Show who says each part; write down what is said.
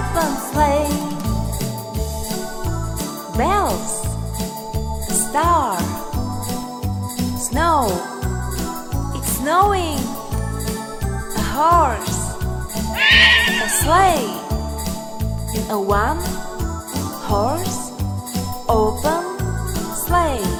Speaker 1: open sleigh. Bells, star, snow. It's snowing. A horse, a sleigh, a one horse open sleigh.